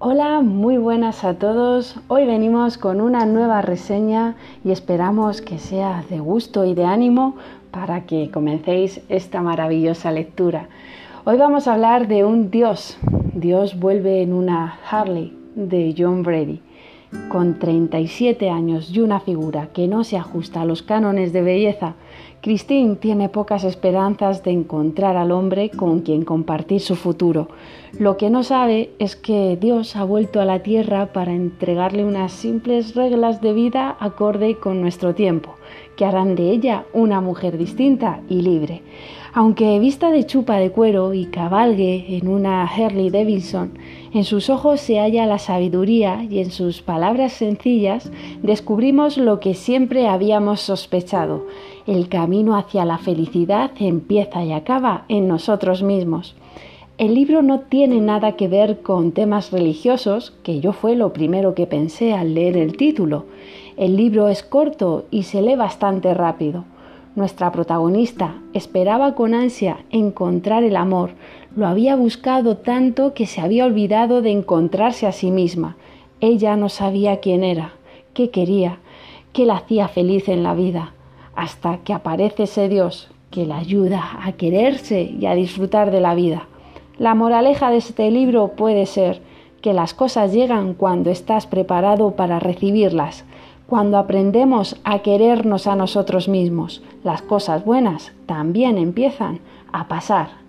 Hola, muy buenas a todos. Hoy venimos con una nueva reseña y esperamos que sea de gusto y de ánimo para que comencéis esta maravillosa lectura. Hoy vamos a hablar de un Dios. Dios vuelve en una Harley de John Brady. Con 37 años y una figura que no se ajusta a los cánones de belleza, Christine tiene pocas esperanzas de encontrar al hombre con quien compartir su futuro. Lo que no sabe es que Dios ha vuelto a la tierra para entregarle unas simples reglas de vida acorde con nuestro tiempo, que harán de ella una mujer distinta y libre. Aunque vista de chupa de cuero y cabalgue en una Harley Davidson, en sus ojos se halla la sabiduría y en sus palabras sencillas descubrimos lo que siempre habíamos sospechado. El camino hacia la felicidad empieza y acaba en nosotros mismos. El libro no tiene nada que ver con temas religiosos, que yo fue lo primero que pensé al leer el título. El libro es corto y se lee bastante rápido. Nuestra protagonista esperaba con ansia encontrar el amor, lo había buscado tanto que se había olvidado de encontrarse a sí misma. Ella no sabía quién era, qué quería, qué la hacía feliz en la vida, hasta que aparece ese Dios que la ayuda a quererse y a disfrutar de la vida. La moraleja de este libro puede ser que las cosas llegan cuando estás preparado para recibirlas, cuando aprendemos a querernos a nosotros mismos, las cosas buenas también empiezan a pasar